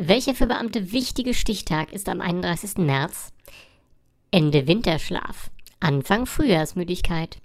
Welcher für Beamte wichtige Stichtag ist am 31. März? Ende Winterschlaf, Anfang Frühjahrsmüdigkeit.